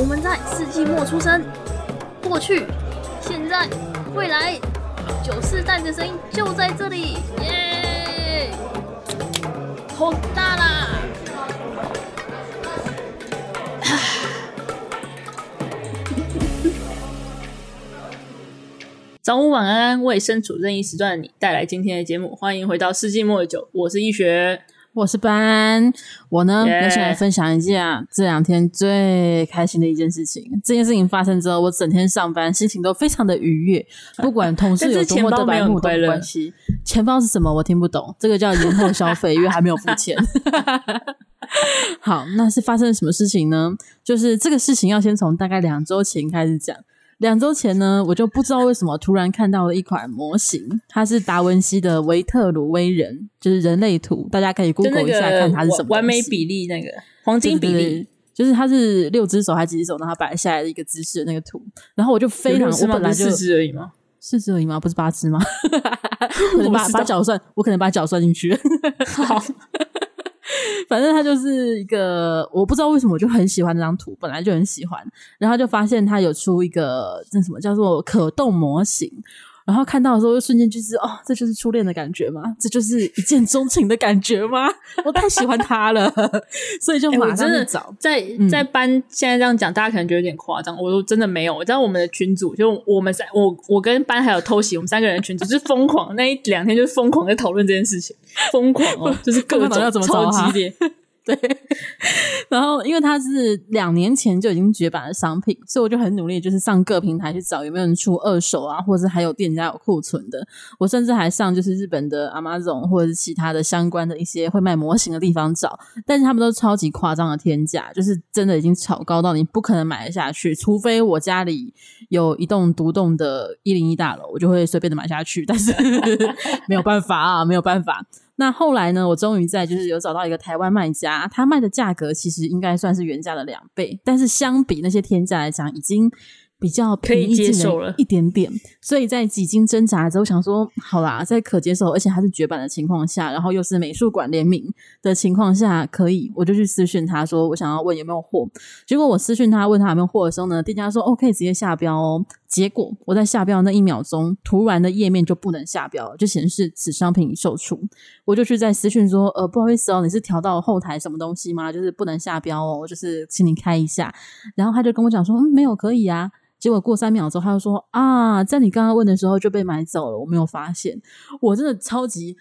我们在世纪末出生，过去、现在、未来，九四代的声音就在这里，耶！好大啦！早午晚安，为身处任意时段的你带来今天的节目，欢迎回到世纪末的酒，我是易学。我是班，我呢.要先来分享一下这两天最开心的一件事情。这件事情发生之后，我整天上班心情都非常的愉悦，不管同事有多么的白目都没关系。钱包是什么？我听不懂。这个叫延后消费，因为还没有付钱。好，那是发生了什么事情呢？就是这个事情要先从大概两周前开始讲。两周前呢，我就不知道为什么突然看到了一款模型，它是达文西的维特鲁威人，就是人类图，大家可以 Google 一下看它是什么完美比例那个黄金比例，对对对，就是它是六只手还是几只手，然后摆下来的一个姿势的那个图，然后我就非常，我本来就四只而已吗？四只而已吗？不是八只吗？我把把脚算，我可能把脚算进去。好。反正他就是一个，我不知道为什么我就很喜欢这张图，本来就很喜欢，然后就发现他有出一个那什么叫做可动模型。然后看到的时候，就瞬间就是哦，这就是初恋的感觉吗？这就是一见钟情的感觉吗？我太喜欢他了，所以就马上去找。在在班现在这样讲，大家可能觉得有点夸张。我说真的没有，在我们的群组，就我们三，我我跟班还有偷袭，我们三个人的群组就是疯狂，那一两天就是疯狂在讨论这件事情，疯狂哦，就是各种要怎么超激烈。对，然后因为它是两年前就已经绝版的商品，所以我就很努力，就是上各平台去找有没有人出二手啊，或者还有店家有库存的。我甚至还上就是日本的 Amazon 或者是其他的相关的一些会卖模型的地方找，但是他们都超级夸张的天价，就是真的已经炒高到你不可能买得下去，除非我家里有一栋独栋的一零一大楼，我就会随便的买下去，但是 没有办法啊，没有办法。那后来呢？我终于在就是有找到一个台湾卖家，他卖的价格其实应该算是原价的两倍，但是相比那些天价来讲，已经。比较可以接受了一点点，所以在几经挣扎之后，想说好啦，在可接受，而且还是绝版的情况下，然后又是美术馆联名的情况下，可以，我就去私讯他说，我想要问有没有货。结果我私讯他问他有没有货的时候呢，店家说 OK，直接下标哦。结果我在下标那一秒钟，突然的页面就不能下标了，就显示此商品已售出。我就去在私讯说，呃，不好意思哦，你是调到后台什么东西吗？就是不能下标哦，就是请你开一下。然后他就跟我讲说，嗯，没有，可以啊。结果过三秒之后，他就说：“啊，在你刚刚问的时候就被买走了，我没有发现。”我真的超级，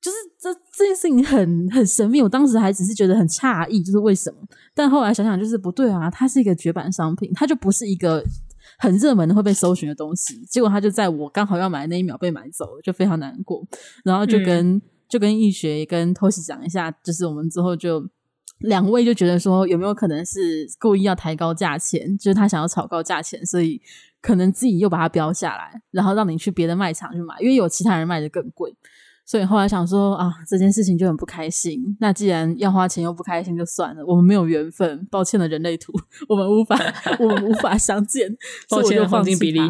就是这这件事情很很神秘。我当时还只是觉得很诧异，就是为什么？但后来想想，就是不对啊，它是一个绝版商品，它就不是一个很热门的会被搜寻的东西。结果他就在我刚好要买的那一秒被买走了，就非常难过。然后就跟、嗯、就跟易学跟偷袭讲一下，就是我们之后就。两位就觉得说，有没有可能是故意要抬高价钱，就是他想要炒高价钱，所以可能自己又把它标下来，然后让你去别的卖场去买，因为有其他人卖的更贵。所以后来想说啊，这件事情就很不开心。那既然要花钱又不开心，就算了，我们没有缘分，抱歉了，人类图，我们无法，我们无法相见，抱歉了，黄金比例。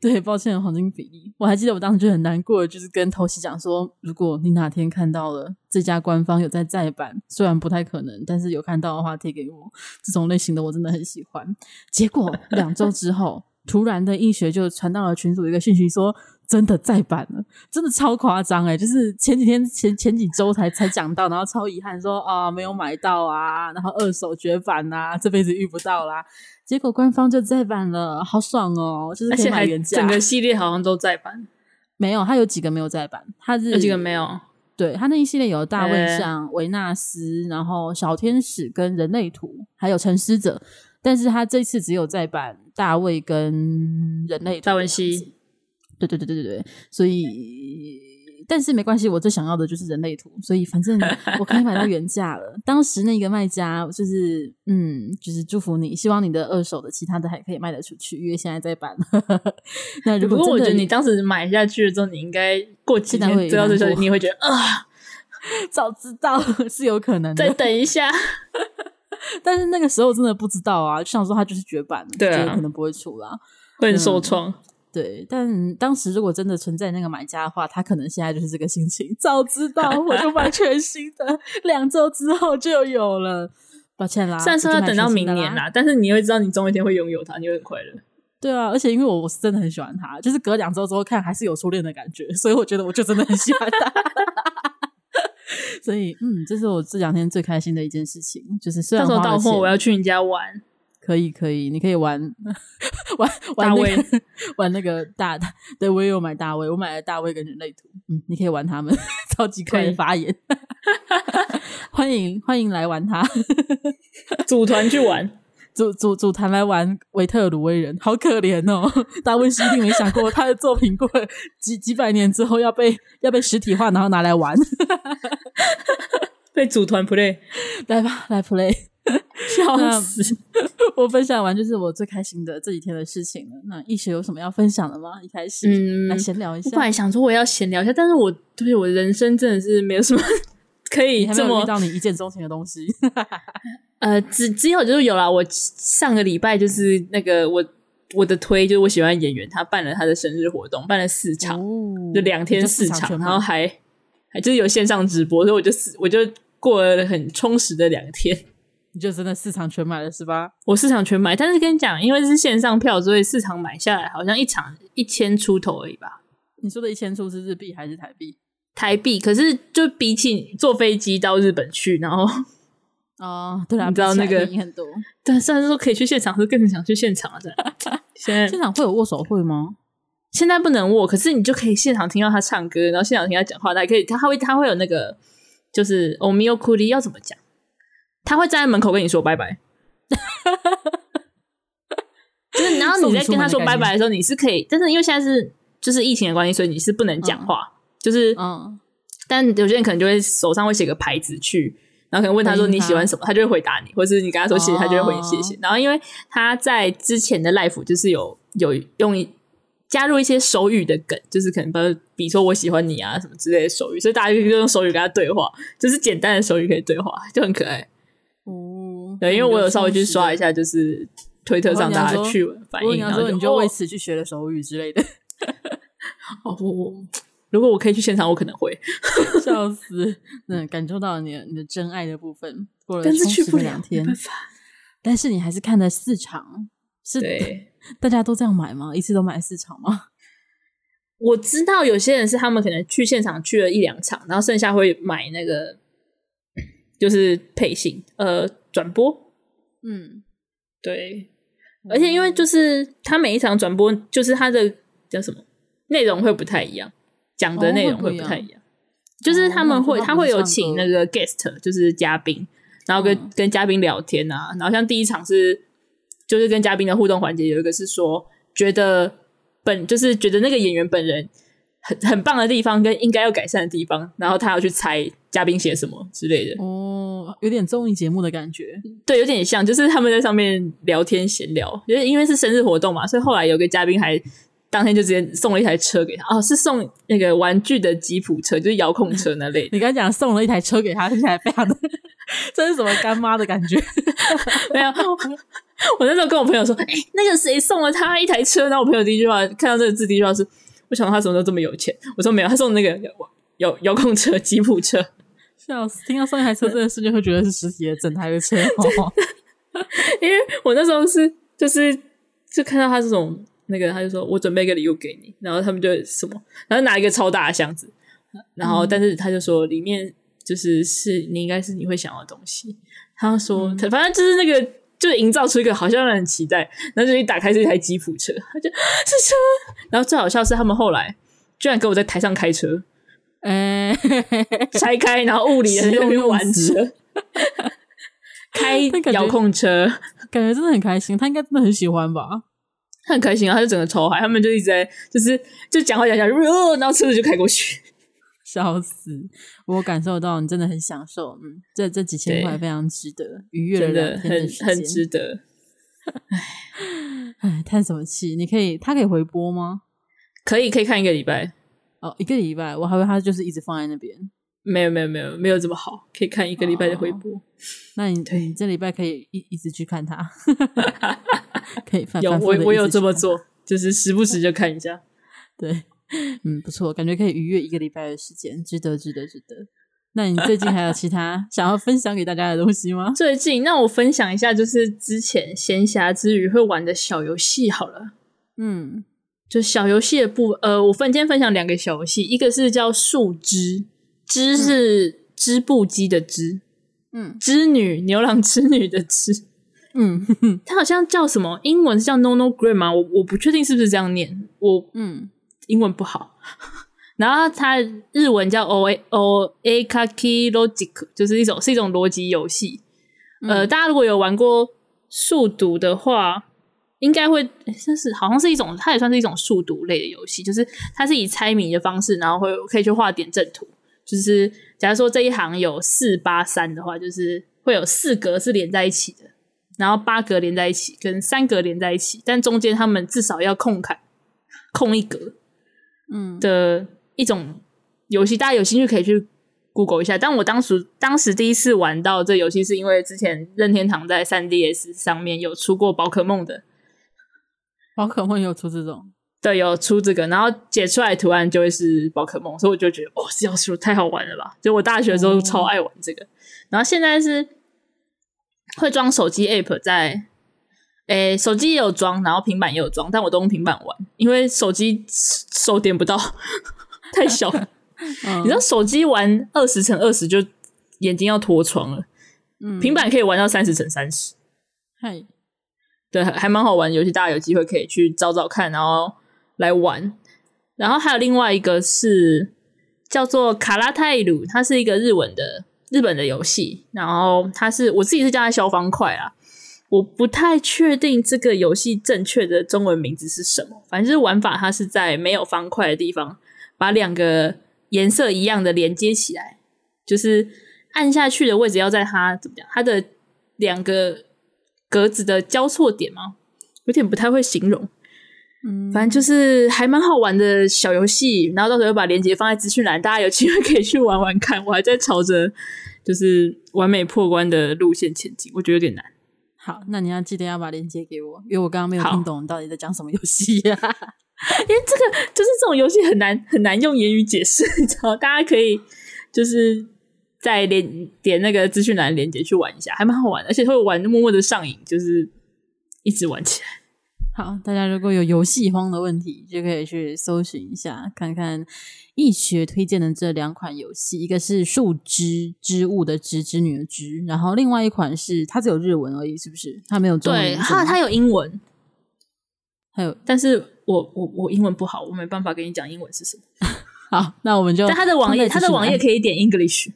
对，抱歉，黄金比例。我还记得我当时就很难过，就是跟头喜讲说，如果你哪天看到了这家官方有在再版，虽然不太可能，但是有看到的话贴给我。这种类型的我真的很喜欢。结果两周之后，突然的易学就传到了群组一个讯息说，真的再版了，真的超夸张哎，就是前几天前前几周才才讲到，然后超遗憾说啊没有买到啊，然后二手绝版啊，这辈子遇不到啦。结果官方就再版了，好爽哦！就是可以买原价，整个系列好像都再版，没有，它有几个没有再版，它是有几个没有。对，它那一系列有大卫像、维纳斯，然后小天使跟人类图，还有沉思者，但是它这次只有再版大卫跟人类图，达文西。对对对对对对，所以。但是没关系，我最想要的就是人类图，所以反正我可以买到原价了。当时那个卖家就是，嗯，就是祝福你，希望你的二手的其他的还可以卖得出去，因为现在在版。那如果不过我觉得你当时买下去了之后，你应该过几天知道这消息，你会觉得啊，早知道 是有可能的。再等一下，但是那个时候真的不知道啊，就想说它就是绝版，对啊，可能不会出啦，会很受创。嗯对，但当时如果真的存在那个买家的话，他可能现在就是这个心情。早知道我就买全新的，两周之后就有了。抱歉啦。虽然说要等到明年啦，啦，但是你会知道你总有一天会拥有它，你会很快乐。对啊，而且因为我我是真的很喜欢它，就是隔两周之后看还是有初恋的感觉，所以我觉得我就真的很喜欢他。所以嗯，这是我这两天最开心的一件事情，就是虽然到时候到货我要去你家玩，可以可以，你可以玩玩玩那个大卫玩那个大的，对我也有买大卫，我买了大卫跟人类图，嗯，你可以玩他们，超级快的发言，欢迎欢迎来玩他，组团去玩。组组组团来玩维特鲁威人，好可怜哦！达文西一定没想过他的作品过了几几百年之后要被要被实体化，然后拿来玩，被组团 play，来吧，来 play，笑死！我分享完就是我最开心的这几天的事情了。那易学有什么要分享的吗？一开始，嗯，来闲聊一下。我本来想说我要闲聊一下，但是我对我人生真的是没有什么 可以这么遇到你一见钟情的东西。呃，只只有就是有啦。我上个礼拜就是那个我我的推，就是我喜欢演员，他办了他的生日活动，办了四场，哦、就两天四场，然后还还就是有线上直播，所以我就我就过了很充实的两天。你就真的市场全买了是吧？我市场全买，但是跟你讲，因为是线上票，所以市场买下来好像一场一千出头而已吧？你说的一千出是日币还是台币？台币，可是就比起坐飞机到日本去，然后。哦，对啊，你知道那个很多，但虽然说可以去现场，是更想去现场啊！在 现在现场会有握手会吗？现在不能握，可是你就可以现场听到他唱歌，然后现场听他讲话，他还可以，他会他会有那个，就是欧米欧库里要怎么讲？他会站在门口跟你说拜拜，就是然后你在跟他说拜拜的时候，你是可以，但是因为现在是就是疫情的关系，所以你是不能讲话，嗯、就是嗯，但有些人可能就会手上会写个牌子去。然后可能问他说你喜欢什么，他，他就会回答你，或是你跟他说谢谢，他就会回你谢谢。哦、然后因为他在之前的 life 就是有有用加入一些手语的梗，就是可能比如比如说我喜欢你啊什么之类的手语，所以大家就用手语跟他对话，就是简单的手语可以对话，就很可爱。哦，对，因为我有稍微去刷一下，就是推特上大家去反应，然后你就为此去学了手语之类的。哦，我我。如果我可以去现场，我可能会 笑死。嗯，感受到你的你的真爱的部分，过了充实的两天。但是你还是看了四场，是对大家都这样买吗？一次都买四场吗？我知道有些人是他们可能去现场去了一两场，然后剩下会买那个就是配信呃转播。嗯，对。而且因为就是他每一场转播，就是他的叫什么内容会不太一样。讲的内容会不太一样，哦、就是他们会，哦、他会有请那个 guest，就是嘉宾，然后跟、嗯、跟嘉宾聊天啊，然后像第一场是，就是跟嘉宾的互动环节，有一个是说觉得本就是觉得那个演员本人很很棒的地方跟应该要改善的地方，然后他要去猜嘉宾写什么之类的。哦，有点综艺节目的感觉，对，有点像，就是他们在上面聊天闲聊，就是因为是生日活动嘛，所以后来有个嘉宾还。当天就直接送了一台车给他哦，是送那个玩具的吉普车，就是遥控车那类。你刚才讲送了一台车给他，听起来非常的，这是什么干妈的感觉？没有，我那时候跟我朋友说，哎、欸，那个谁送了他一台车？然后我朋友第一句话看到这个字，第一句话是，我想到他什么时候这么有钱？我说没有，他送那个遥遥控车吉普车。笑死，听到送一台车这件事，就会觉得是实体的整台的车。因为我那时候是就是就看到他这种。那个他就说：“我准备一个礼物给你。”然后他们就什么，然后拿一个超大的箱子，然后但是他就说里面就是是你应该是你会想要的东西。他说：“嗯、反正就是那个，就是营造出一个好像让人期待。”然后就一打开是一台吉普车，他就这车。然后最好笑是他们后来居然给我在台上开车，哎，拆开然后物理的在那边玩车，开遥控车，感觉真的很开心。他应该真的很喜欢吧。他很开心啊，他就整个超嗨，他们就一直在就是就讲话讲讲，然后车子就开过去，笑死！我感受到你真的很享受，嗯，这这几千块非常值得，愉悦的很很值得。唉唉，叹什么气？你可以，他可以回播吗？可以，可以看一个礼拜。哦，一个礼拜，我还以为他就是一直放在那边。没有，没有，没有，没有这么好，可以看一个礼拜的回播。哦、那你对你这礼拜可以一一直去看他。可以翻，有我我有这么做，就是时不时就看一下。对，嗯，不错，感觉可以逾越一个礼拜的时间，值得，值得，值得。那你最近还有其他 想要分享给大家的东西吗？最近，那我分享一下，就是之前闲暇之余会玩的小游戏好了。嗯，就小游戏的部，呃，我分今天分享两个小游戏，一个是叫树枝，织是织布机的织，嗯，织女牛郎织女的织，嗯，它好像叫什么？英文是叫 Nonogram，我我不确定是不是这样念，我嗯，英文不好。然后它日文叫 O A O A Kaki Logic，就是一种是一种逻辑游戏。嗯、呃，大家如果有玩过数独的话，应该会像是好像是一种，它也算是一种数独类的游戏。就是它是以猜谜的方式，然后会可以去画点阵图。就是假如说这一行有四八三的话，就是会有四格是连在一起的，然后八格连在一起，跟三格连在一起，但中间他们至少要空开空一格，嗯的。一种游戏，大家有兴趣可以去 Google 一下。但我当时当时第一次玩到这游戏，是因为之前任天堂在三 DS 上面有出过宝可梦的，宝可梦有出这种，对，有出这个，然后解出来图案就会是宝可梦，所以我就觉得哦，这游戏太好玩了吧！就我大学的时候超爱玩这个，嗯、然后现在是会装手机 App 在，诶，手机也有装，然后平板也有装，但我都用平板玩，因为手机手点不到。太小 你知道手机玩二十乘二十就眼睛要脱床了，嗯，平板可以玩到三十乘三十，嗨，对，还蛮好玩的游戏，大家有机会可以去找找看，然后来玩。然后还有另外一个是叫做卡拉泰鲁，它是一个日文的日本的游戏，然后它是我自己是叫它消方块啊，我不太确定这个游戏正确的中文名字是什么，反正就是玩法它是在没有方块的地方。把两个颜色一样的连接起来，就是按下去的位置要在它怎么讲？它的两个格子的交错点吗？有点不太会形容。嗯，反正就是还蛮好玩的小游戏。然后到时候把链接放在资讯栏，大家有机会可以去玩玩看。我还在朝着就是完美破关的路线前进，我觉得有点难。好，那你要记得要把链接给我，因为我刚刚没有听懂你到底在讲什么游戏呀。因为这个就是这种游戏很难很难用言语解释，你知道？大家可以就是在连点那个资讯栏连接去玩一下，还蛮好玩的，而且会玩默默的上瘾，就是一直玩起来。好，大家如果有游戏荒的问题，就可以去搜寻一下，看看易学推荐的这两款游戏，一个是树枝织物的织织女的织，然后另外一款是它只有日文而已，是不是？它没有中文，对，它它有英文。还有，但是我我我英文不好，我没办法跟你讲英文是什么。好，那我们就。但它的网页，它的网页可以点 English。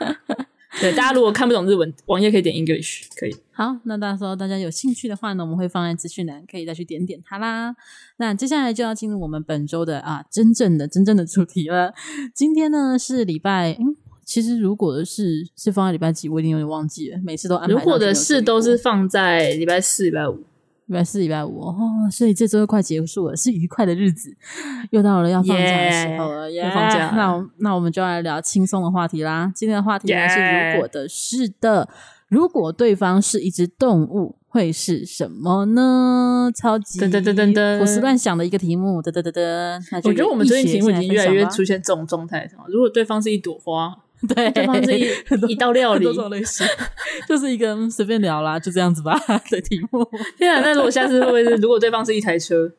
对，大家如果看不懂日文，网页可以点 English，可以。好，那到时候大家有兴趣的话呢，我们会放在资讯栏，可以再去点点它啦。那接下来就要进入我们本周的啊，真正的真正的主题了。今天呢是礼拜，嗯，其实如果的是是放在礼拜几，我已经有点忘记了，每次都安排。如果的是都是放在礼拜四、礼拜五。礼拜四、礼拜五哦，所以这周又快结束了，是愉快的日子，又到了要放假的时候了。要放假，那那我们就来聊轻松的话题啦。今天的话题呢是如果的，是的，如果对方是一只动物，会是什么呢？超级噔噔噔噔噔，胡思乱想的一个题目，噔噔噔噔。我觉得我们最近题目已经越来越出现这种状态，如果对方是一朵花。对，对方这一一道料理，多种类型，就是一个随便聊啦，就这样子吧 的题目。天啊，那如果下次会不会是，如果对方是一台车，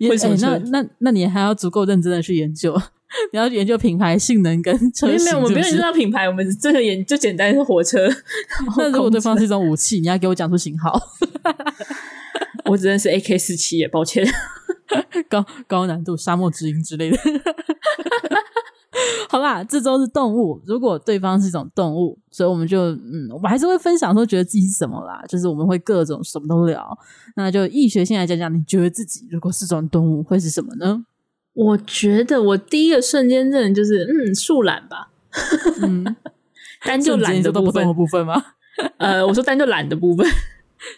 为什么、欸？那那那你还要足够认真的去研究，你要研究品牌性能跟车型是是？没有，我们不用知道品牌，我们这个研就简单是火车。那如果对方是一种武器，你要给我讲出型号。我只认识 AK 四七耶，抱歉，高高难度沙漠之鹰之类的。好吧，这周是动物。如果对方是一种动物，所以我们就嗯，我们还是会分享说觉得自己是什么啦。就是我们会各种什么都聊。那就易学先来讲讲，你觉得自己如果是种动物会是什么呢？我觉得我第一个瞬间认的就是嗯，树懒吧。嗯，单就懒的部分的部分吗？呃，我说单就懒的部分，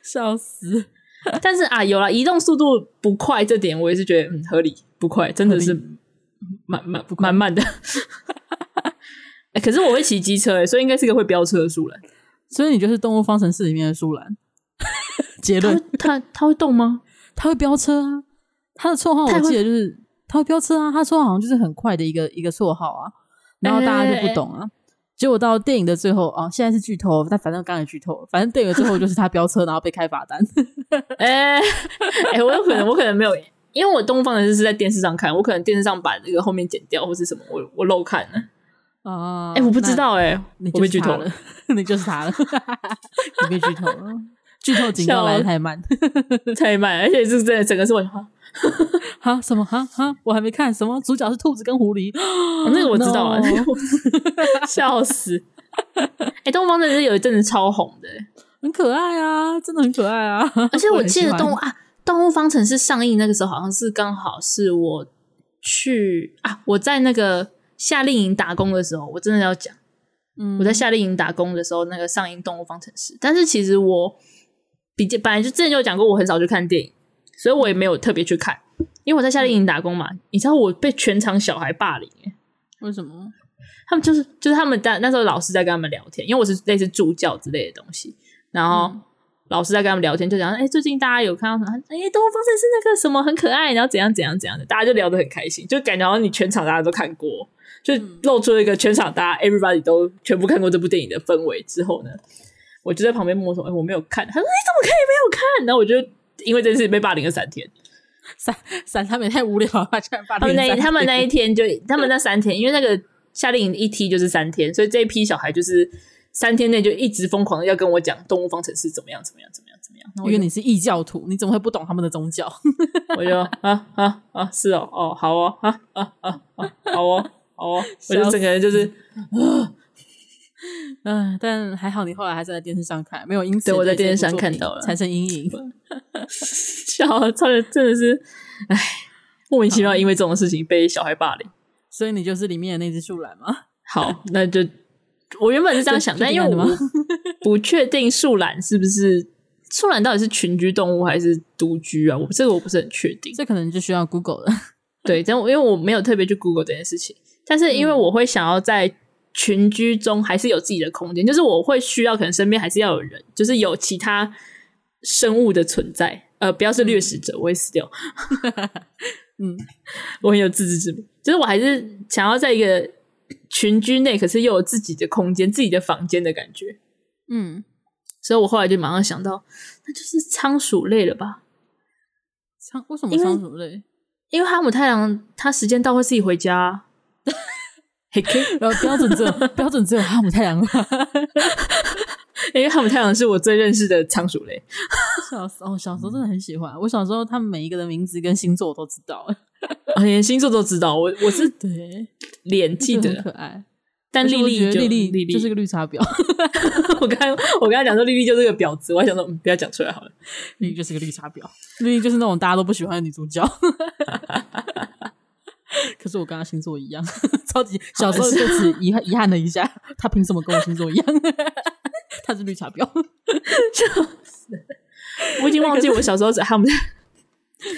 笑死。但是啊，有了移动速度不快这点，我也是觉得嗯合理，不快真的是。慢慢慢慢的，哎、欸，可是我会骑机车哎，所以应该是一个会飙车的树懒。所以你就是动物方程式里面的树懒。结论，它它会动吗？它会飙车啊！它的绰号我记得就是它会飙车啊！它绰号好像就是很快的一个一个绰号啊。然后大家就不懂啊。欸、结果到电影的最后啊，现在是剧透，但反正刚才剧透，反正电影的最后就是他飙车，然后被开罚单。哎 哎、欸欸，我有可能，我可能没有，因为我《东方的日》是在电视上看，我可能电视上把那个后面剪掉或是什么，我我漏看了。哦，哎、欸，我不知道哎、欸，你我被剧透了，你就是他了，你被剧透了，剧透警告来的太慢，太慢，而且是真的整个是我哈哈什么哈哈，我还没看什么，主角是兔子跟狐狸，哦、那个我知道啊，笑死！哎、欸，东方的是有一阵子超红的，很可爱啊，真的很可爱啊，而且我记得动物啊，动物方程式上映那个时候，好像是刚好是我去啊，我在那个。夏令营打工的时候，我真的要讲，嗯，我在夏令营打工的时候，那个上映《动物方程式》，但是其实我比较本来就之前就有讲过，我很少去看电影，所以我也没有特别去看，因为我在夏令营打工嘛，你知道我被全场小孩霸凌，为什么？他们就是就是他们在那时候老师在跟他们聊天，因为我是类似助教之类的东西，然后老师在跟他们聊天，就讲，哎、欸，最近大家有看到什么？哎、欸，《动物方程式》那个什么很可爱，然后怎样怎样怎样的，大家就聊得很开心，就感觉好像你全场大家都看过。就露出了一个全场大家 everybody 都全部看过这部电影的氛围之后呢，我就在旁边默默说：“哎、欸，我没有看。”他说：“你怎么可以没有看？”然后我就因为这件事被霸凌了三天，三三他们也太无聊了，居然霸凌他们那他们那一天就他们那三天，因为那个夏令营一踢就是三天，所以这一批小孩就是三天内就一直疯狂的要跟我讲《动物方程式》怎么样怎么样怎么样怎么样。因为你是异教徒，你怎么会不懂他们的宗教？我就啊啊啊是哦哦好哦啊啊啊啊好哦好。哦，我就整个人就是，嗯，但还好你后来还是在电视上看，没有因此我在电视上看到了产生阴影，笑，超的真的是，哎，莫名其妙因为这种事情被小孩霸凌，所以你就是里面的那只树懒吗？好，那就我原本是这样想，但因为我不确定树懒是不是树懒到底是群居动物还是独居啊？我这个我不是很确定，这可能就需要 Google 了。对，但我因为我没有特别去 Google 这件事情。但是因为我会想要在群居中还是有自己的空间，嗯、就是我会需要可能身边还是要有人，就是有其他生物的存在，呃，不要是掠食者，我会死掉。嗯，我很有自知之明，就是我还是想要在一个群居内，可是又有自己的空间、自己的房间的感觉。嗯，所以我后来就马上想到，那就是仓鼠类了吧？仓为什么仓鼠类？因为哈姆太郎他时间到会自己回家。嘿然后标准只有标准只有哈姆太郎，因为哈姆太阳是我最认识的仓鼠类。小时候，小时候真的很喜欢。我小时候，他们每一个的名字跟星座我都知道，啊，连星座都知道。我我是对脸记得很可爱，但丽丽丽丽丽丽就是个绿茶婊。我刚我刚才讲说丽丽就是个婊子，我还想说嗯，不要讲出来好了。丽丽就是个绿茶婊，丽丽就是那种大家都不喜欢的女主角。可是我跟她星座一样，超级小时候就只遗憾遗憾了一下，她凭什么跟我星座一样？她是绿茶婊，笑死我已经忘记我小时候在他们。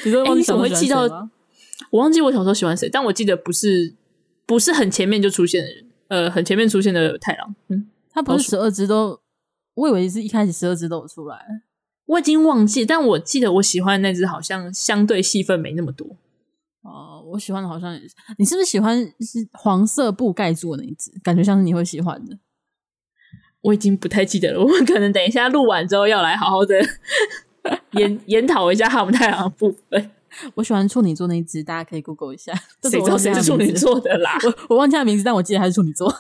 你说你怎么会记到？我忘记我小时候喜欢谁，但我记得不是不是很前面就出现的人，呃，很前面出现的太郎。嗯，他不是十二只都，我以为是一开始十二只都有出来，我已经忘记，但我记得我喜欢的那只好像相对戏份没那么多。哦，我喜欢的好像也是，你是不是喜欢是黄色布盖住的那一只？感觉像是你会喜欢的。我已经不太记得了，我们可能等一下录完之后要来好好的 研研讨一下哈姆太郎的部分。我喜欢处女座那一只，大家可以 Google 一下。谁知道谁是处女座的啦？我我忘记他的名字，但我记得他是处女座。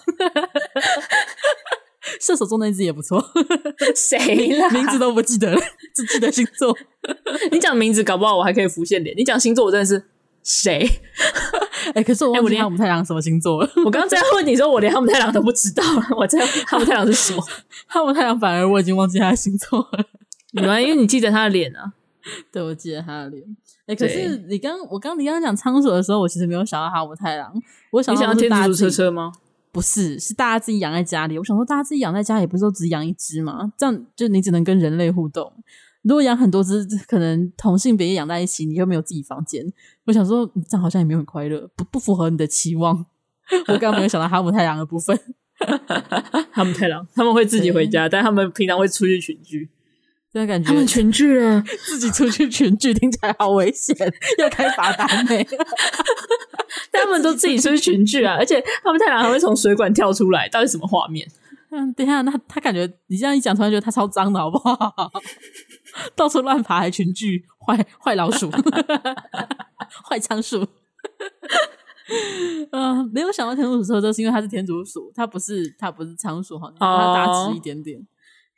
射手座那一只也不错。谁啦？名字都不记得了，只记得星座。你讲名字，搞不好我还可以浮现脸。你讲星座，我真的是。谁？哎、欸，可是我忘记哈姆太郎什么星座了。我刚刚在问你说，我连哈姆太郎都不知道。我在哈姆太郎是什么？哈姆太郎反而我已经忘记他的星座了。原来因为你记得他的脸啊。对，我记得他的脸。哎、欸，可是你刚我刚你刚刚讲仓鼠的时候，我其实没有想到哈姆太郎。我想到是大天竺鼠车车吗？不是，是大家自己养在家里。我想说，大家自己养在家里，不是都只养一只吗？这样就你只能跟人类互动。如果养很多只，可能同性别也养在一起，你又没有自己房间。我想说，这样好像也没有很快乐，不不符合你的期望。我刚刚没有想到哈姆太郎的部分。哈姆太郎他们会自己回家，但他们平常会出去群居。他们群聚了，自己出去群聚听起来好危险，要开罚单呢。但 他们都自己出去群聚啊，而且他们太郎还会从水管跳出来，到底什么画面？嗯，等一下，那他感觉你这样一讲，突然觉得他超脏的好不好？到处乱爬还群聚，坏坏老鼠，坏仓鼠。嗯、呃，没有想到天竺鼠车车是因为它是天竺鼠，它不是它不是仓鼠哈，它大只一点点。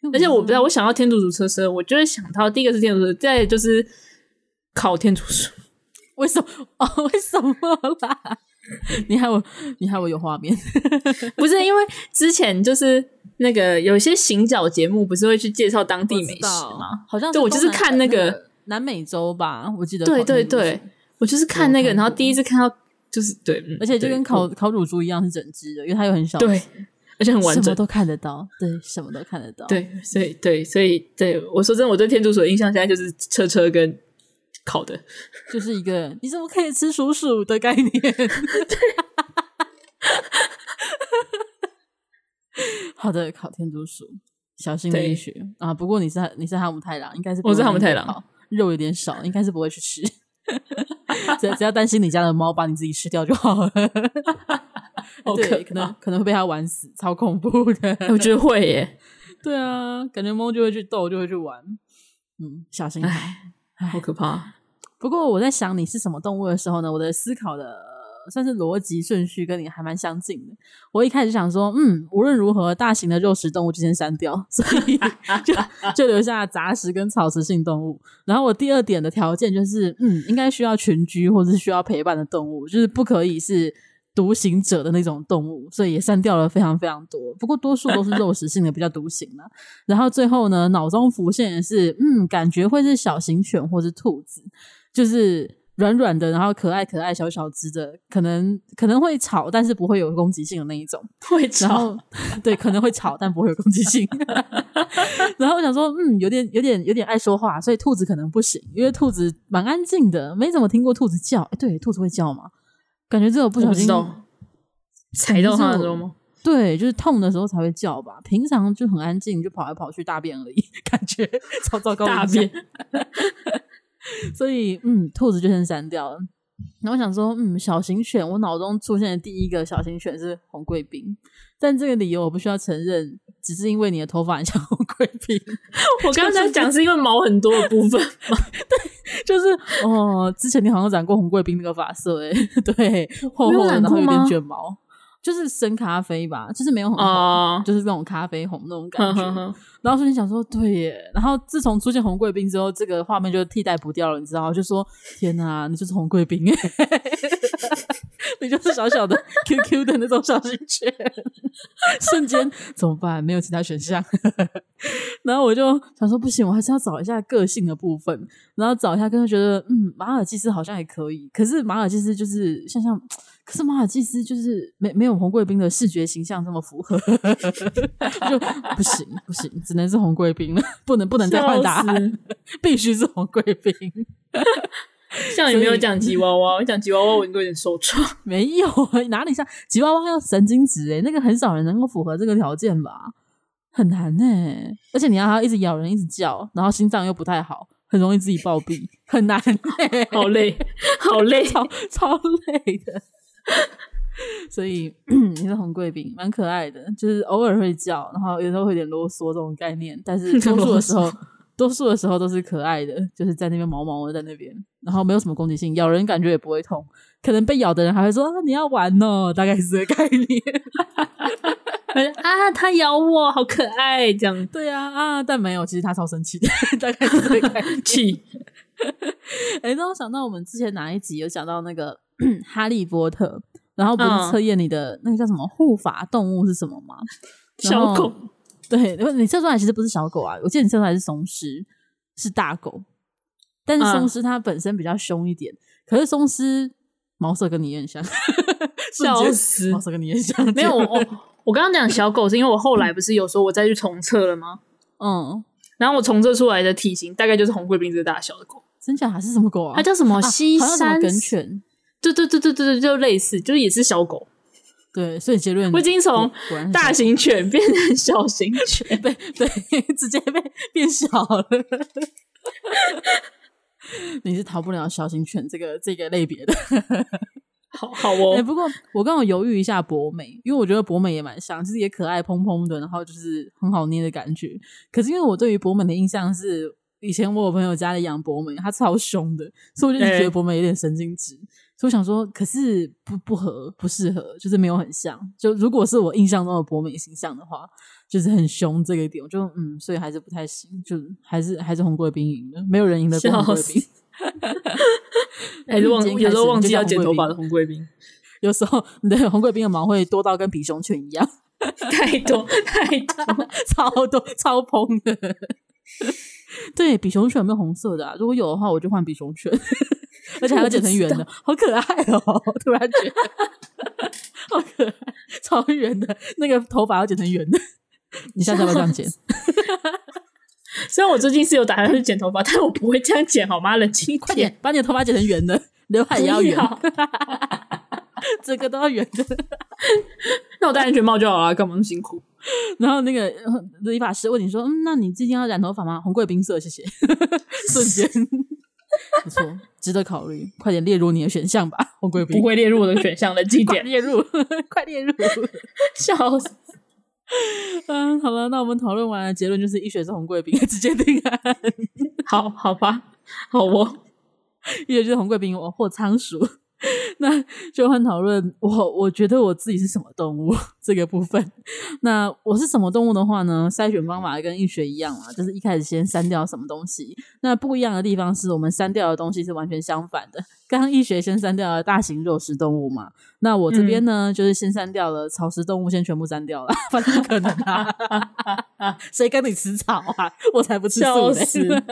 哦、而且我不知道，我想到天竺鼠车车，我就会想到第一个是天竺鼠，再就是烤天竺鼠。为什么？哦，为什么啦？你害我，你害我有画面。不是因为之前就是那个有些行脚节目，不是会去介绍当地美食吗？好像对，我就是看那个南美洲吧，我记得。对对对，我就是看那个，然后第一次看到就是对，而且就跟烤烤乳猪一样是整只的，因为它又很小，对，而且很完整，什么都看得到，对，什么都看得到，对，所以对，所以对我说真的，我对天竺鼠的印象现在就是车车跟。烤的，就是一个你怎么可以吃鼠鼠的概念？对，好的，烤天竺鼠，小心医学啊！不过你是你是哈姆太郎，应该是不我是哈姆太郎，肉有点少，应该是不会去吃。只只要担心你家的猫把你自己吃掉就好了。对，可能可能会被它玩死，超恐怖的。我觉得会耶。对啊，感觉猫就会去逗，就会去玩。嗯，小心。哎，好可怕。不过我在想你是什么动物的时候呢，我的思考的算是逻辑顺序跟你还蛮相近的。我一开始想说，嗯，无论如何，大型的肉食动物就先删掉，所以 就 就留下杂食跟草食性动物。然后我第二点的条件就是，嗯，应该需要群居或者是需要陪伴的动物，就是不可以是独行者的那种动物，所以也删掉了非常非常多。不过多数都是肉食性的，比较独行的。然后最后呢，脑中浮现的是，嗯，感觉会是小型犬或是兔子。就是软软的，然后可爱可爱小小只的，可能可能会吵，但是不会有攻击性的那一种。会吵，对，可能会吵，但不会有攻击性。然后我想说，嗯，有点有点有点爱说话，所以兔子可能不行，因为兔子蛮安静的，没怎么听过兔子叫。诶对，兔子会叫吗？感觉只有不小心踩到它的时候吗？对，就是痛的时候才会叫吧。平常就很安静，就跑来跑去大便而已，感觉超糟糕。大便。所以，嗯，兔子就先删掉了。然后我想说，嗯，小型犬，我脑中出现的第一个小型犬是红贵宾，但这个理由我不需要承认，只是因为你的头发很像红贵宾。我刚才讲是因为毛很多的部分嘛，对，就是哦，之前你好像染过红贵宾那个发色，诶 对，厚厚的，然后有点卷毛。就是深咖啡吧，就是没有很红，uh, 就是那种咖啡红那种感觉。然后说你想说，对耶。然后自从出现红贵宾之后，这个画面就替代不掉了，你知道？就说天哪，你就是红贵宾，你就是小小的 QQ 的那种小型犬。瞬间怎么办？没有其他选项。然后我就想说，不行，我还是要找一下个性的部分。然后找一下，跟他觉得，嗯，马尔济斯好像也可以。可是马尔济斯就是像像。可是马尔济斯就是没没有红贵宾的视觉形象这么符合，就不行不行，只能是红贵宾了，不能不能再换答案，必须是红贵宾。像你没有讲吉娃娃，我讲吉娃娃，我有点受创。没有，哪里像吉娃娃要神经质诶，那个很少人能够符合这个条件吧？很难诶，而且你要它一直咬人，一直叫，然后心脏又不太好，很容易自己暴毙，很难诶，好累，好累，超超累的。所以 你是红贵宾，蛮可爱的，就是偶尔会叫，然后有时候会有点啰嗦这种概念，但是多数的时候，多数的时候都是可爱的，就是在那边毛毛的在那边，然后没有什么攻击性，咬人感觉也不会痛，可能被咬的人还会说、啊、你要玩哦，大概是这个概念。啊，他咬我，好可爱，这样对啊啊，但没有，其实他超生气的，大概是这个概念。气。哎，让我想到我们之前哪一集有讲到那个。哈利波特，然后不是测验你的、嗯、那个叫什么护法动物是什么吗？小狗。对，你测出来其实不是小狗啊，我记得你测出来是松狮，是大狗。但是松狮它本身比较凶一点，嗯、可是松狮毛色跟你也很像，笑死，毛色跟你也很像。没有我，我我刚刚讲小狗是因为我后来不是有说我再去重测了吗？嗯，然后我重测出来的体型大概就是红贵宾这个大小的狗。真假还是什么狗啊？它叫什么？西山梗犬。对对对对对对，就类似，就是也是小狗。对，所以结论，我已经从大型犬变成 小型犬，对对，直接被变小了。你是逃不了小型犬这个这个类别的。好好哦。不过我刚好犹豫一下博美，因为我觉得博美也蛮像，就是也可爱蓬蓬的，然后就是很好捏的感觉。可是因为我对于博美的印象是，以前我有朋友家里养博美，它超凶的，所以我就觉得博美有点神经质。欸、所以我想说，可是不不合，不适合，就是没有很像。就如果是我印象中的博美形象的话，就是很凶这个一点，我就嗯，所以还是不太行，就还是还是红贵宾赢的，没有人赢得过红贵宾。还是忘有时候忘记要剪头发的红贵宾，有时候你的红贵宾的毛会多到跟比熊犬一样，太多太 多，超多超蓬的。对，比熊犬有没有红色的啊？如果有的话，我就换比熊犬，而且还要剪成圆的，好可爱哦！突然觉得好可爱，超圆的，那个头发要剪成圆的，你下次要不要这样剪？虽然我最近是有打算去剪头发，但我不会这样剪，好吗？冷静，快点，把你的头发剪成圆的，刘海也要圆，整个都要圆的。那我戴安全帽就好了，干嘛那么辛苦？然后那个理发师问你说：“嗯，那你最近要染头发吗？”红贵宾色，谢谢。瞬间不错，值得考虑，快点列入你的选项吧。红贵宾不会列入我的选项的，记点列入，快列入，笑死。嗯，好了，那我们讨论完了，结论就是医学是红贵宾，直接定案。好好吧，好哦，医学就是红贵宾，我或仓鼠。那就换讨论我，我觉得我自己是什么动物 这个部分。那我是什么动物的话呢？筛选方法跟医学一样啊，就是一开始先删掉什么东西。那不一样的地方是我们删掉的东西是完全相反的。刚刚医学先删掉了大型肉食动物嘛，那我这边呢，嗯、就是先删掉了草食动物，先全部删掉了。反正不可能啊，谁跟你吃草啊？我才不吃素呢。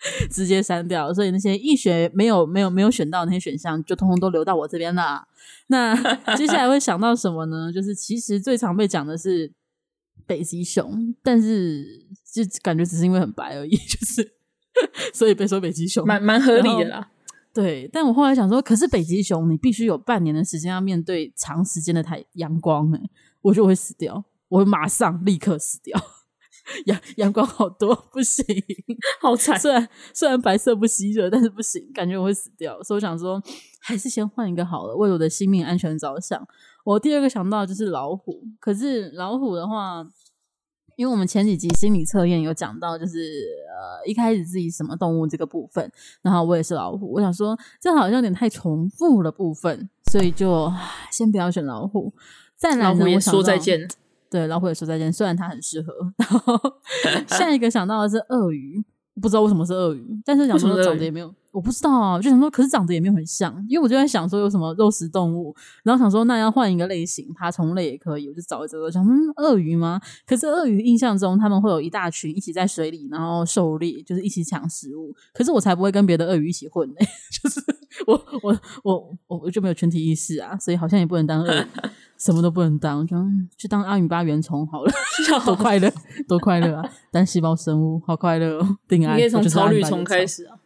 直接删掉，所以那些医学没有没有没有选到那些选项，就通通都留到我这边了。那 接下来会想到什么呢？就是其实最常被讲的是北极熊，但是就感觉只是因为很白而已，就是所以被说北极熊，蛮蛮合理的啦。对，但我后来想说，可是北极熊你必须有半年的时间要面对长时间的太阳光，诶，我就会死掉，我会马上立刻死掉。阳阳光好多，不行，好惨。虽然虽然白色不吸热，但是不行，感觉我会死掉。所以我想说，还是先换一个好了，为我的性命安全着想。我第二个想到的就是老虎，可是老虎的话，因为我们前几集心理测验有讲到，就是呃一开始自己什么动物这个部分，然后我也是老虎。我想说，这好像有点太重复了部分，所以就先不要选老虎。再来呢，我说再见。对，老虎也说再见，虽然它很适合。然后 下一个想到的是鳄鱼，不知道为什么是鳄鱼，但是想说长得也没有，我不知道啊，就想说，可是长得也没有很像，因为我就在想说有什么肉食动物，然后想说那要换一个类型，爬虫类也可以，我就找一找，想说鳄鱼吗？可是鳄鱼印象中他们会有一大群一起在水里，然后狩猎，就是一起抢食物。可是我才不会跟别的鳄鱼一起混呢，就是我我我我我就没有群体意识啊，所以好像也不能当鳄鱼。什么都不能当，就去当阿米巴原虫好了，多快乐，多快乐啊！单细胞生物好快乐哦，定爱。你可以从草履虫开始啊。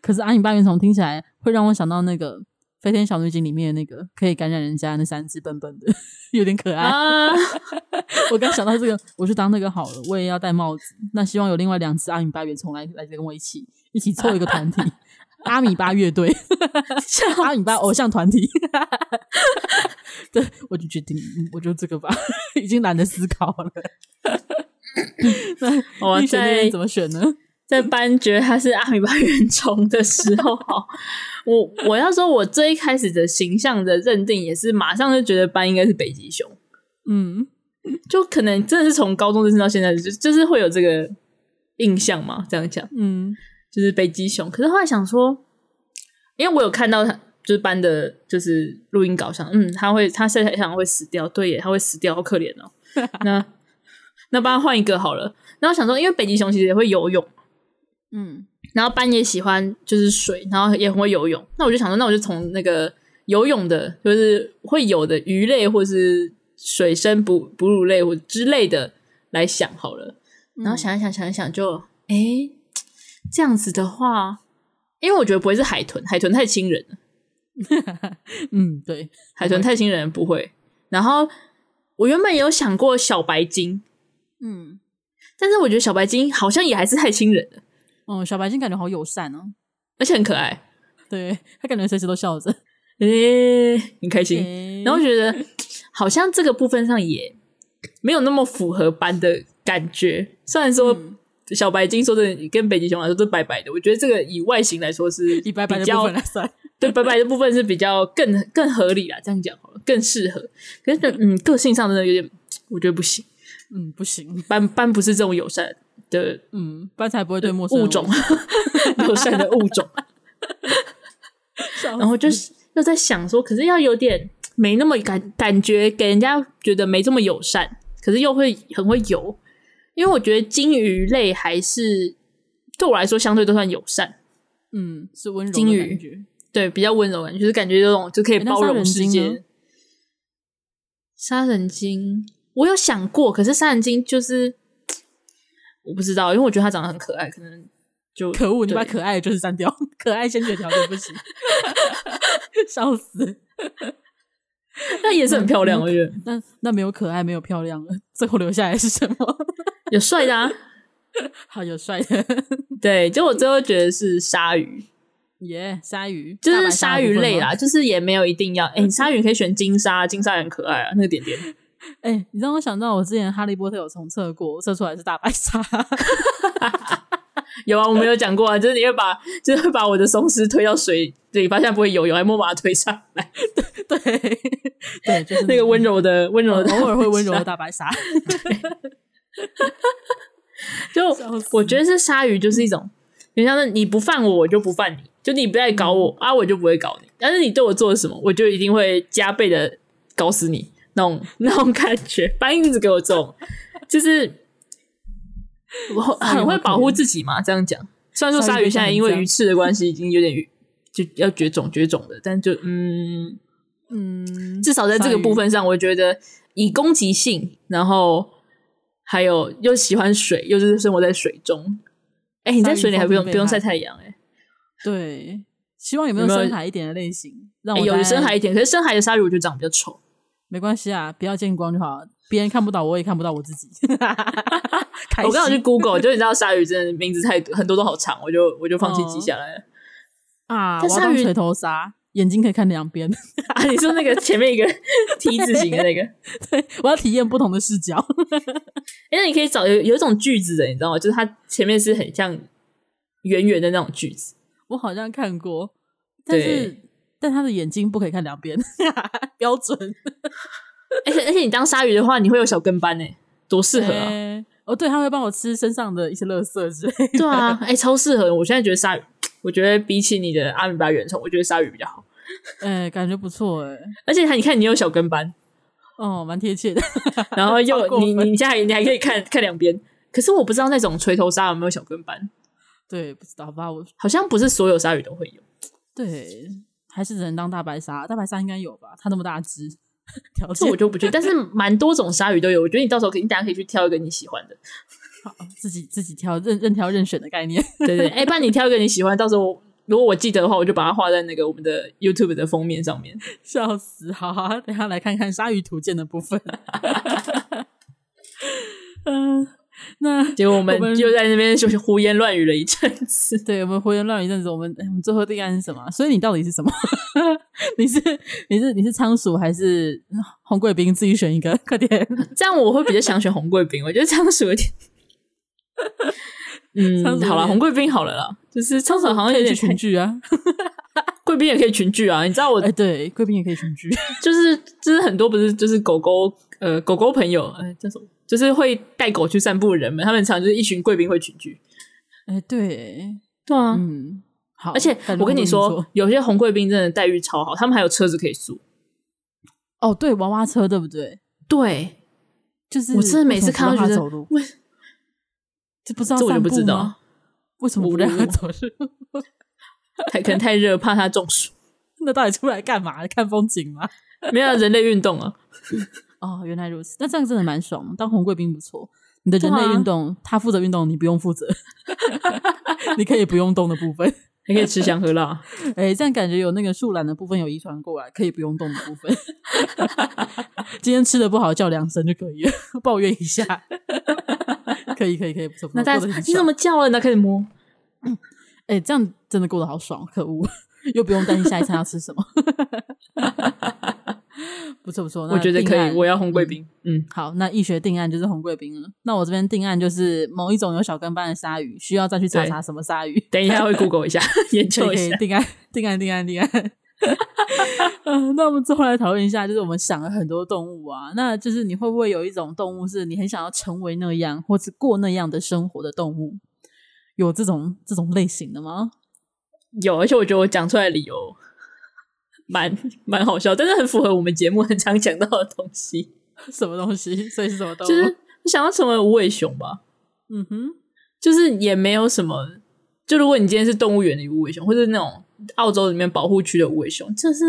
可是阿米巴原虫听起来会让我想到那个《飞天小女警》里面的那个可以感染人家那三只笨笨的，有点可爱。啊、我刚想到这个，我去当那个好了，我也要戴帽子。那希望有另外两只阿米巴原虫来来跟我一起一起凑一个团体。阿米巴乐队，阿米巴偶像团体，对，我就决定，我就这个吧，已经懒得思考了。那我在怎么选呢？在班觉得他是阿米巴原虫的时候，好，我我要说，我最一开始的形象的认定也是马上就觉得班应该是北极熊。嗯，就可能真的是从高中认识到现在，就就是会有这个印象嘛，这样讲，嗯。就是北极熊，可是后来想说，因为我有看到他就是班的，就是录音稿上，嗯，他会他在台上会死掉，对耶，他会死掉，好可怜哦。那那帮他换一个好了。然后想说，因为北极熊其实也会游泳，嗯，然后班也喜欢就是水，然后也很会游泳。那我就想说，那我就从那个游泳的，就是会有的鱼类或是水生哺哺乳类或之类的来想好了。然后想一想，想一想，就哎。诶这样子的话，因为我觉得不会是海豚，海豚太亲人了。嗯，对，海豚太亲人不会。然后我原本也有想过小白鲸，嗯，但是我觉得小白鲸好像也还是太亲人了。哦，小白鲸感觉好友善哦，而且很可爱。对，它感觉随时都笑着。诶、欸，很开心。欸、然后觉得好像这个部分上也没有那么符合班的感觉。虽然说小白金说的跟北极熊来说都白白的，我觉得这个以外形来说是比白白的部分来算，对白白的部分是比较更更合理啦。这样讲好了，更适合。可是嗯，个性上真的有点，我觉得不行。嗯，不行，斑斑不是这种友善的，嗯，斑才不会对陌生人物种 友善的物种。然后就是又在想说，可是要有点没那么感感觉，给人家觉得没这么友善，可是又会很会游。因为我觉得金鱼类还是对我来说相对都算友善，嗯，是温柔的感觉，对，比较温柔感觉，就是感觉这种就可以包容世界。杀人鲸。我有想过，可是杀人鲸就是我不知道，因为我觉得它长得很可爱，可能就可恶，你把可爱的就是删掉，可爱先决条件不行，笑死！那也是很漂亮，我觉得。那那没有可爱，没有漂亮了，最后留下来是什么？有帅的啊，好有帅的，对，就我最后觉得是鲨鱼，耶，鲨鱼就是鲨鱼类啦，就是也没有一定要，哎，鲨鱼可以选金鲨，金鲨很可爱啊，那个点点。哎、欸，你让我想到我之前哈利波特有重测过，测出来是大白鲨。有啊，我没有讲过啊，就是你会把，就是会把我的松狮推到水里，发现不会游泳，还默默把它推上来。对对对，就是那个温柔的温柔的，偶尔会温柔的大白鲨。就我觉得是鲨鱼，就是一种，就像是你不犯我，我就不犯你，就你不要搞我、嗯、啊，我就不会搞你。但是你对我做了什么，我就一定会加倍的搞死你。那种 那种感觉，班一直给我这种，就是我很会保护自己嘛。这样讲，虽然说鲨鱼现在因为鱼刺的关系已经有点就要绝种绝种的，但就嗯嗯，至少在这个部分上，我觉得以攻击性，然后还有又喜欢水，又是生活在水中。哎、欸，你在水里还不用不用晒太阳哎、欸。对，希望有没有深海一点的类型，让我、欸、有深海一点。可是深海的鲨鱼我觉得长得比较丑。没关系啊，不要见光就好，别人看不到，我也看不到我自己。我刚好去 Google，就你知道鲨鱼真的名字太多，很多都好长，我就我就放弃记下来了。嗯、啊，鲨鱼垂头鲨，眼睛可以看两边 啊！你说那个 前面一个 T 字形的那个，对，我要体验不同的视角。哎，那你可以找有有一种句子的，你知道吗？就是它前面是很像圆圆的那种句子，我好像看过，但是。但他的眼睛不可以看两边，标准。而且而且，你当鲨鱼的话，你会有小跟班呢，多适合啊！欸、哦，对，他会帮我吃身上的一些垃圾之类的。对啊，哎、欸，超适合。我现在觉得鲨鱼，我觉得比起你的阿米巴原虫，我觉得鲨鱼比较好。哎、欸，感觉不错哎。而且他，你看，你有小跟班，哦，蛮贴切的。然后又 你你现在你还可以看看两边。可是我不知道那种锤头鲨有没有小跟班。对，不知道吧？我好像不是所有鲨鱼都会有。对。还是只能当大白鲨，大白鲨应该有吧？它那么大只，这我就不觉得。但是蛮多种鲨鱼都有，我觉得你到时候可以，你大家可以去挑一个你喜欢的，好，自己自己挑，任任挑任选的概念。对对，哎、欸，不然你挑一个你喜欢，到时候如果我记得的话，我就把它画在那个我们的 YouTube 的封面上面。笑死！好，好，等一下来看看鲨鱼图鉴的部分。嗯。那结果我们就在那边就是胡言乱语了一阵子。对，我们胡言乱语一阵子，我们我们最后定案是什么？所以你到底是什么？你是你是你是仓鼠还是红贵宾？自己选一个，快点。这样我会比较想选红贵宾，我觉得仓鼠有点…… 嗯，好了，红贵宾好了啦。就是仓鼠好像有点群聚啊，贵宾也可以群聚啊。你知道我哎，对，贵宾也可以群聚，就是就是很多不是就是狗狗呃狗狗朋友哎叫什么？就是会带狗去散步的人们，他们常就是一群贵宾会群聚。哎、欸，对，对啊，嗯，好。而且我跟你说，有些红贵宾真的待遇超好，他们还有车子可以租。哦，对，娃娃车对不对？对，就是我真的每次看到觉得，为这不知道，这我就不知道为什么不让他走是？太可能太热，怕他中暑。那到底出来干嘛？看风景吗？没有人类运动啊。哦，原来如此。那这样真的蛮爽，当红贵宾不错。你的人类运动，啊、他负责运动，你不用负责，你可以不用动的部分，你可以吃香喝辣。哎、欸，这样感觉有那个树懒的部分有遗传过来，可以不用动的部分。今天吃的不好叫两声就可以了，抱怨一下。可以可以可以，不错。那大家你怎么叫了？那开始摸。哎、欸，这样真的过得好爽，可恶。又不用担心下一餐要吃什么。不 错不错，我觉得可以。我要红贵宾。嗯，嗯，好，那易学定案就是红贵宾了。那我这边定案就是某一种有小跟班的鲨鱼，需要再去查查什么鲨鱼。等一下会 Google 一下，研究一下。定案定案定案定案。定案 嗯，那我们最后来讨论一下，就是我们想了很多动物啊，那就是你会不会有一种动物是你很想要成为那样，或是过那样的生活的动物？有这种这种类型的吗？有，而且我觉得我讲出来的理由蛮蛮好笑，但是很符合我们节目很常讲到的东西。什么东西？所以是什么动物？就是想要成为无尾熊吧。嗯哼，就是也没有什么。就如果你今天是动物园的无尾熊，或者那种澳洲里面保护区的无尾熊，这是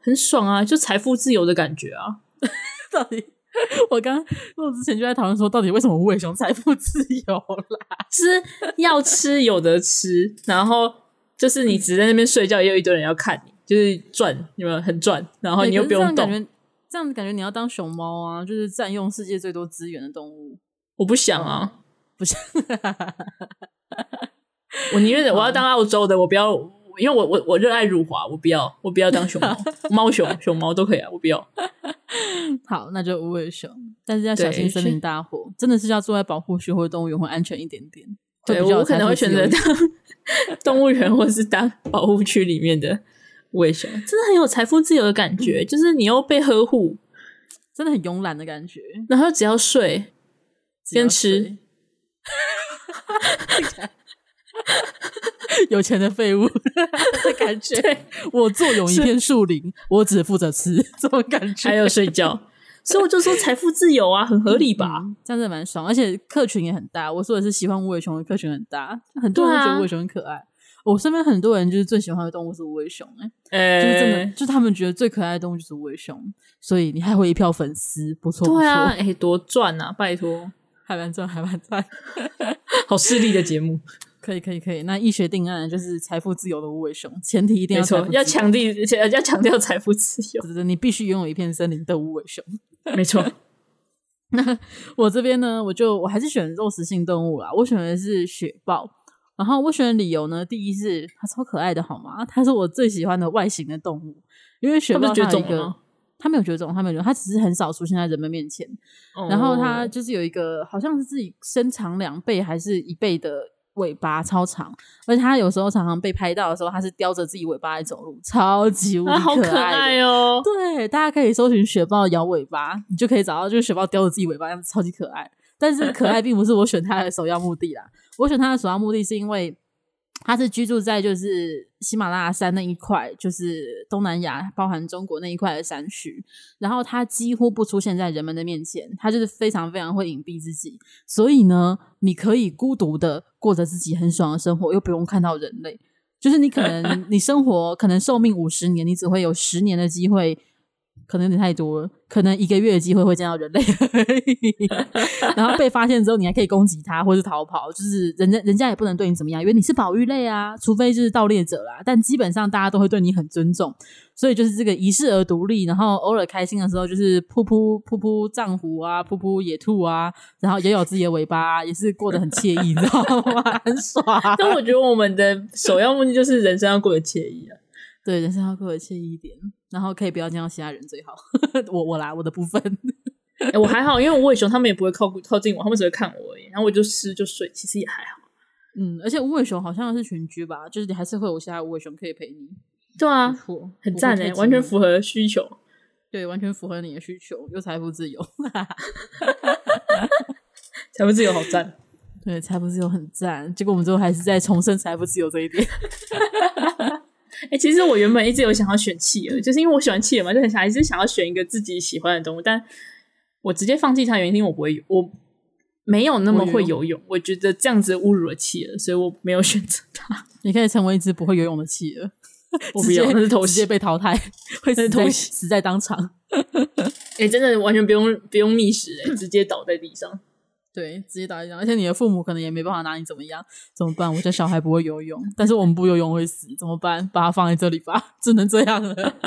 很爽啊，就财富自由的感觉啊。到底？我刚录之前就在讨论说，到底为什么无尾熊财富自由啦？是要吃有得吃，然后就是你只在那边睡觉，也有一堆人要看你，就是赚，有没有很赚？然后你又不用动，这样感觉，这样感觉你要当熊猫啊，就是占用世界最多资源的动物。我不想啊，嗯、不想。我宁愿我要当澳洲的，我不要，因为我我我热爱辱华，我不要，我不要当熊猫、猫熊、熊猫都可以啊，我不要。好，那就无尾熊，但是要小心森林大火，真的是要住在保护区或者动物园会安全一点点。对，我可能会选择当 动物园或是当保护区里面的无尾熊，真的很有财富自由的感觉，就是你又被呵护，真的很慵懒的感觉，然后只要睡，边吃。有钱的废物 的感觉，对我坐拥一片树林，我只负责吃，这种感觉，还有睡觉，所以我就说财富自由啊，很合理吧？嗯、这样子蛮爽，而且客群也很大。我说的是喜欢无尾熊的客群很大，很多人觉得无尾熊很可爱。啊、我身边很多人就是最喜欢的动物是无尾熊、欸，哎、欸，就是真的，就是他们觉得最可爱的动物就是无尾熊，所以你还会一票粉丝，不错，不错，哎、欸，多赚啊！拜托，还蛮赚，还蛮赚，好势利的节目。可以可以可以，那易学定案就是财富自由的无尾熊，前提一定要财富要强调，而且要强调财富自由，是你必须拥有一片森林的无尾熊，没错。那我这边呢，我就我还是选肉食性动物啦，我选的是雪豹。然后我选的理由呢，第一是它超可爱的，好吗？它是我最喜欢的外形的动物，因为雪豹它有一个，它没有绝种，它没有绝种，它只是很少出现在人们面前。哦、然后它就是有一个，好像是自己身长两倍还是一倍的。尾巴超长，而且它有时候常常被拍到的时候，它是叼着自己尾巴来走路，超级无敌可爱，好可爱哦！对，大家可以搜寻雪豹摇尾巴，你就可以找到，就是雪豹叼着自己尾巴，样子超级可爱。但是可爱并不是我选它的首要目的啦，我选它的首要目的是因为。它是居住在就是喜马拉雅山那一块，就是东南亚包含中国那一块的山区，然后他几乎不出现在人们的面前，他就是非常非常会隐蔽自己，所以呢，你可以孤独的过着自己很爽的生活，又不用看到人类，就是你可能 你生活可能寿命五十年，你只会有十年的机会。可能有点太多了，可能一个月的机会会见到人类，然后被发现之后，你还可以攻击他或是逃跑，就是人家人家也不能对你怎么样，因为你是保育类啊，除非就是盗猎者啦，但基本上大家都会对你很尊重，所以就是这个遗世而独立，然后偶尔开心的时候就是噗噗噗噗藏狐啊，噗噗野兔啊，然后也有自己的尾巴啊，也是过得很惬意，你知道吗？很爽。但我觉得我们的首要目的就是人生要过得惬意啊，对，人生要过得惬意一点。然后可以不要见到其他人最好。我我来我的部分、欸，我还好，因为无尾熊他们也不会靠靠近我，他们只会看我而已。然后我就吃就睡，其实也还好。嗯，而且无尾熊好像是群居吧，就是你还是会有其他无尾熊可以陪你。对啊，很赞诶，完全符合需求。对，完全符合你的需求，又财富自由。财富自由好赞。对，财富自由很赞。结果我们最后还是在重申财富自由这一点。哎、欸，其实我原本一直有想要选企鹅，就是因为我喜欢企鹅嘛，就很想一直想要选一个自己喜欢的动物。但我直接放弃它原因，因为我不会，我没有那么会游泳，我，我觉得这样子侮辱了企鹅，所以我没有选择它。你可以成为一只不会游泳的企鹅，我不要，那是偷袭，直接被淘汰，会死在死在当场。哎、欸，真的完全不用不用觅食，哎，直接倒在地上。对，直接打一仗，而且你的父母可能也没办法拿你怎么样，怎么办？我家小孩不会游泳，但是我们不游泳会死，怎么办？把它放在这里吧，只能这样了。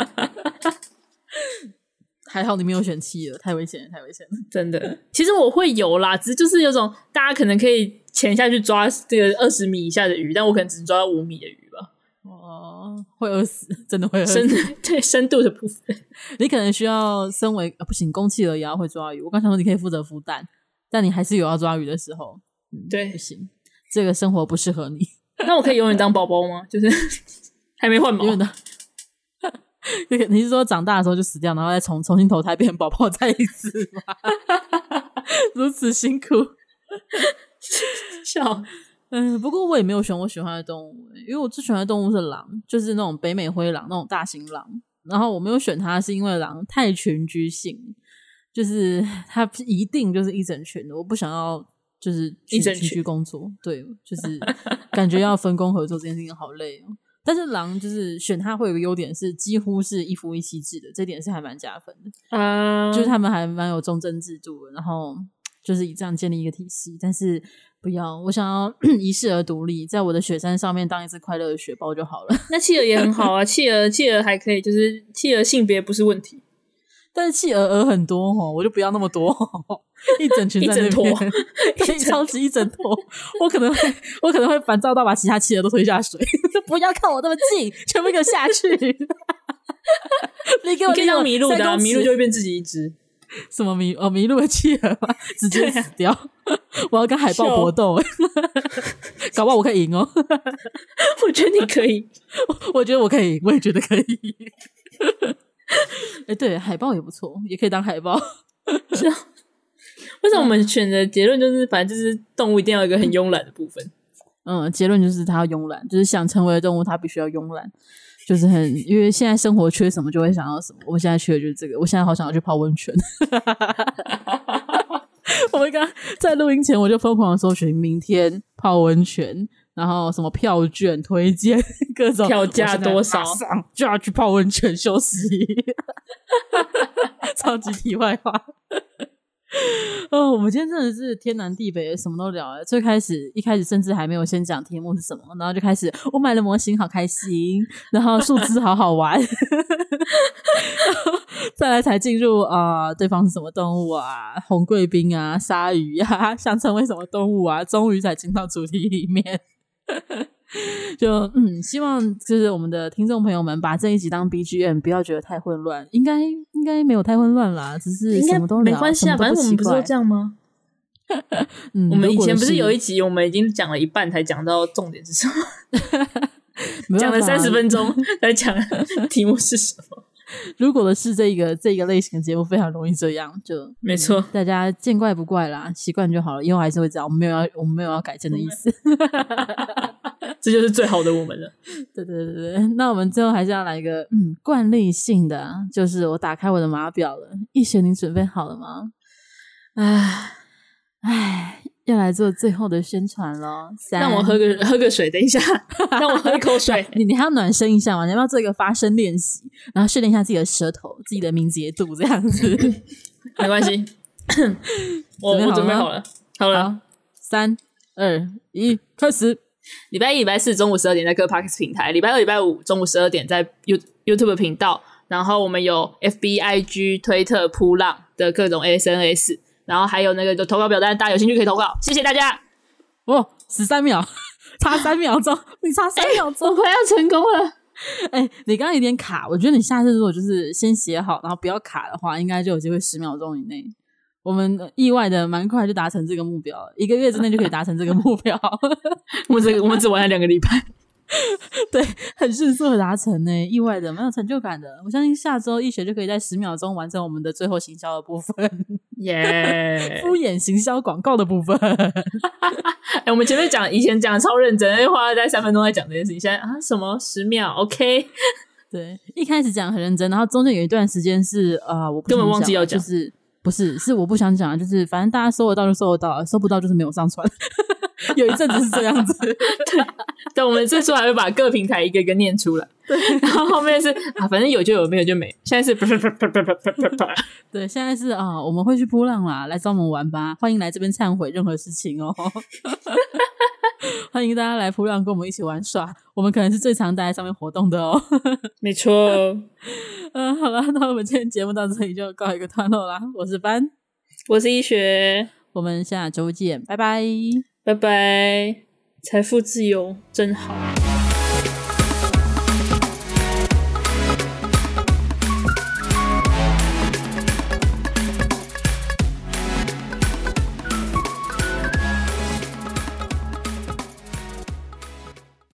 还好你没有选弃了，太危险了，太危险了，真的。其实我会游啦，只是就是有种大家可能可以潜下去抓这个二十米以下的鱼，但我可能只能抓到五米的鱼吧。哦，会饿死，真的会饿深死。对深度的部分，你可能需要身为、啊、不行，公器了也要会抓鱼。我刚想说你可以负责孵蛋，但你还是有要抓鱼的时候，嗯、对，不行，这个生活不适合你。那我可以永远当宝宝吗？就是 还没换毛。永远的。你是说长大的时候就死掉，然后再重重新投胎变成宝宝再一次吗？如此辛苦，笑。嗯，不过我也没有选我喜欢的动物，因为我最喜欢的动物是狼，就是那种北美灰狼那种大型狼。然后我没有选它，是因为狼太群居性，就是 它一定就是一整群的，我不想要就是一整群群居工作，对，就是感觉要分工合作这件事情好累哦。但是狼就是选它会有个优点是几乎是一夫一妻制的，这点是还蛮加分的啊，uh... 就是他们还蛮有忠贞制度的，然后就是以这样建立一个体系，但是。不要，我想要 一世而独立，在我的雪山上面当一只快乐的雪豹就好了。那企鹅也很好啊，企鹅企鹅还可以，就是企鹅性别不是问题，但是企鹅鹅很多哦，我就不要那么多，一整群在那边，可以超级一整坨，我可能会我可能会烦躁到把其他企鹅都推下水，不要靠我那么近，全部给我下去。你给我可以当麋鹿的，迷路就会变自己一只。什么迷哦迷路的企鹅吗？直接死掉！我要跟海豹搏斗，搞不好我可以赢哦！我觉得你可以，我觉得我可以，我也觉得可以。哎、欸，对，海报也不错，也可以当海报。是啊，为什么我们选的结论就是，反正就是动物一定要有一个很慵懒的部分？嗯，结论就是它要慵懒，就是想成为的动物，它必须要慵懒。就是很，因为现在生活缺什么，就会想要什么。我现在缺的就是这个，我现在好想要去泡温泉。我们刚在录音前，我就疯狂的搜寻明天泡温泉，然后什么票券推荐，各种票价多少，就要去泡温泉休息。超级题外话。哦，我们今天真的是天南地北，什么都聊了。最开始一开始甚至还没有先讲题目是什么，然后就开始我买了模型，好开心，然后数字好好玩，再来才进入啊、呃，对方是什么动物啊？红贵宾啊，鲨鱼啊，想成为什么动物啊？终于才进到主题里面。就嗯，希望就是我们的听众朋友们把这一集当 BGM，不要觉得太混乱。应该应该没有太混乱啦，只是什么都，没关系啊，反正我们不是都这样吗？嗯，我们以前不是有一集，我们已经讲了一半才讲到重点是什么，讲了三十分钟才讲题目是什么。如果的是这个这个类型的节目，非常容易这样，就没错、嗯，大家见怪不怪啦，习惯就好了。以后还是会这样，我们没有要我们没有要改正的意思。这就是最好的我们了。对对对对，那我们最后还是要来一个嗯惯例性的，就是我打开我的码表了。易雪，你准备好了吗？唉唉，要来做最后的宣传了。让我喝个 喝个水，等一下，让我喝一口水。你你还要暖身一下吗？你要不要做一个发声练习，然后训练一下自己的舌头、自己的敏捷度，这样子？没关系，我我准备好了，好了，三二一，开始。礼拜一、礼拜四中午十二点在各 Parks 平台，礼拜二、礼拜五中午十二点在 You YouTube 频道，然后我们有 FB、IG、推特、扑浪的各种 SNS，然后还有那个投稿表单，大家有兴趣可以投稿，谢谢大家。哦，十三秒，差三秒钟，你差三秒钟，我快要成功了。哎，你刚刚有点卡，我觉得你下次如果就是先写好，然后不要卡的话，应该就有机会十秒钟以内。我们意外的蛮快就达成这个目标，一个月之内就可以达成这个目标。我们这我们只玩了两个礼拜，对，很迅速的达成呢，意外的蛮有成就感的。我相信下周易学就可以在十秒钟完成我们的最后行销的部分，耶、敷衍行销广告的部分。哎、欸，我们前面讲以前讲的超认真，花了大概三分钟在讲这件事情，现在啊什么十秒？OK，对，一开始讲很认真，然后中间有一段时间是啊、呃，我根本忘记要讲，就是。不是，是我不想讲，就是反正大家收得到就收得到，收不到就是没有上传。有一阵子是这样子，对。但我们最初还会把各平台一个一个念出来。对，然后后面是啊，反正有就有，没有就没。现在是，对，现在是啊，我们会去噗浪啦，来找我们玩吧，欢迎来这边忏悔任何事情哦。欢迎大家来噗浪跟我们一起玩耍，我们可能是最常待在上面活动的哦。没错。嗯，好了，那我们今天节目到这里就告一个段落啦。我是班，我是医学，我们下周见，拜拜，拜拜，财富自由真好。